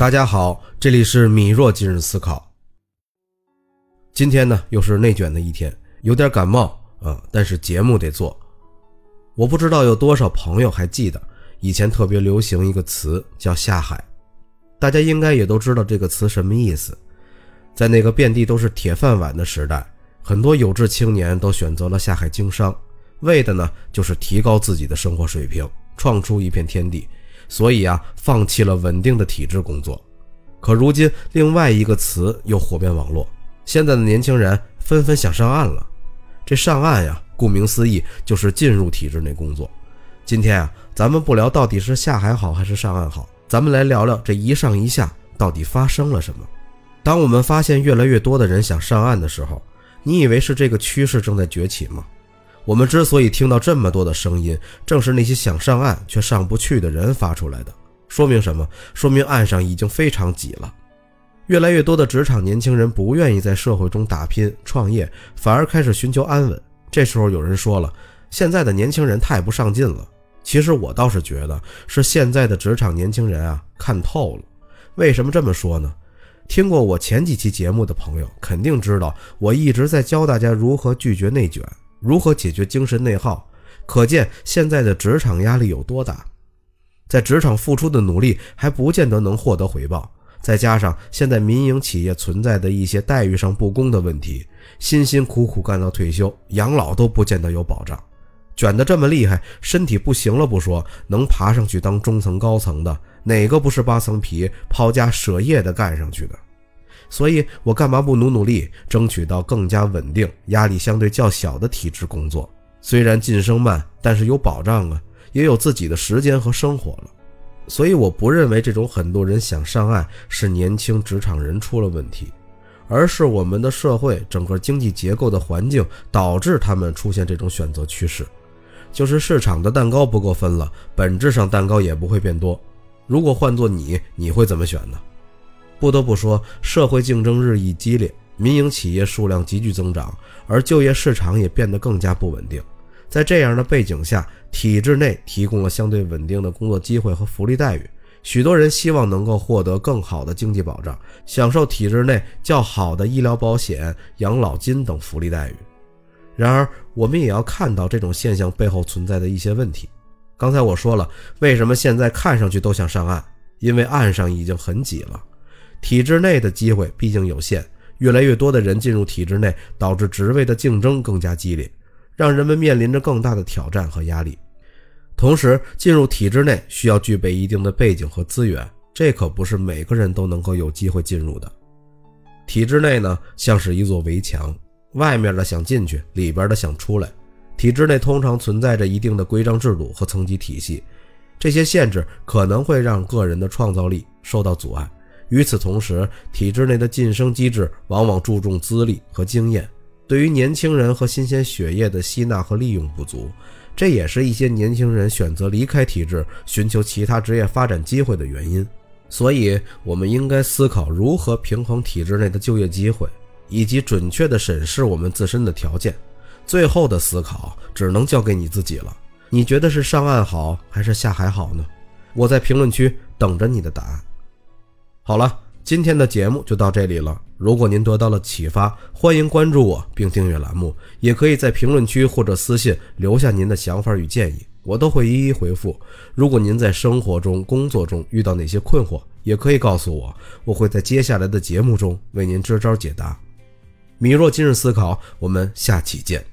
大家好，这里是米若今日思考。今天呢，又是内卷的一天，有点感冒啊，但是节目得做。我不知道有多少朋友还记得以前特别流行一个词叫下海，大家应该也都知道这个词什么意思。在那个遍地都是铁饭碗的时代，很多有志青年都选择了下海经商，为的呢就是提高自己的生活水平，创出一片天地。所以啊，放弃了稳定的体制工作。可如今，另外一个词又火遍网络，现在的年轻人纷纷想上岸了。这上岸呀，顾名思义就是进入体制内工作。今天啊，咱们不聊到底是下海好还是上岸好，咱们来聊聊这一上一下到底发生了什么。当我们发现越来越多的人想上岸的时候，你以为是这个趋势正在崛起吗？我们之所以听到这么多的声音，正是那些想上岸却上不去的人发出来的。说明什么？说明岸上已经非常挤了。越来越多的职场年轻人不愿意在社会中打拼创业，反而开始寻求安稳。这时候有人说了：“现在的年轻人太不上进了。”其实我倒是觉得是现在的职场年轻人啊看透了。为什么这么说呢？听过我前几期节目的朋友肯定知道，我一直在教大家如何拒绝内卷。如何解决精神内耗？可见现在的职场压力有多大，在职场付出的努力还不见得能获得回报。再加上现在民营企业存在的一些待遇上不公的问题，辛辛苦苦干到退休，养老都不见得有保障。卷得这么厉害，身体不行了不说，能爬上去当中层高层的，哪个不是扒层皮、抛家舍业的干上去的？所以我干嘛不努努力，争取到更加稳定、压力相对较小的体制工作？虽然晋升慢，但是有保障啊，也有自己的时间和生活了。所以我不认为这种很多人想上岸是年轻职场人出了问题，而是我们的社会整个经济结构的环境导致他们出现这种选择趋势。就是市场的蛋糕不够分了，本质上蛋糕也不会变多。如果换做你，你会怎么选呢？不得不说，社会竞争日益激烈，民营企业数量急剧增长，而就业市场也变得更加不稳定。在这样的背景下，体制内提供了相对稳定的工作机会和福利待遇，许多人希望能够获得更好的经济保障，享受体制内较好的医疗保险、养老金等福利待遇。然而，我们也要看到这种现象背后存在的一些问题。刚才我说了，为什么现在看上去都想上岸？因为岸上已经很挤了。体制内的机会毕竟有限，越来越多的人进入体制内，导致职位的竞争更加激烈，让人们面临着更大的挑战和压力。同时，进入体制内需要具备一定的背景和资源，这可不是每个人都能够有机会进入的。体制内呢，像是一座围墙，外面的想进去，里边的想出来。体制内通常存在着一定的规章制度和层级体系，这些限制可能会让个人的创造力受到阻碍。与此同时，体制内的晋升机制往往注重资历和经验，对于年轻人和新鲜血液的吸纳和利用不足，这也是一些年轻人选择离开体制，寻求其他职业发展机会的原因。所以，我们应该思考如何平衡体制内的就业机会，以及准确地审视我们自身的条件。最后的思考只能交给你自己了。你觉得是上岸好还是下海好呢？我在评论区等着你的答案。好了，今天的节目就到这里了。如果您得到了启发，欢迎关注我并订阅栏目，也可以在评论区或者私信留下您的想法与建议，我都会一一回复。如果您在生活中、工作中遇到哪些困惑，也可以告诉我，我会在接下来的节目中为您支招解答。米若今日思考，我们下期见。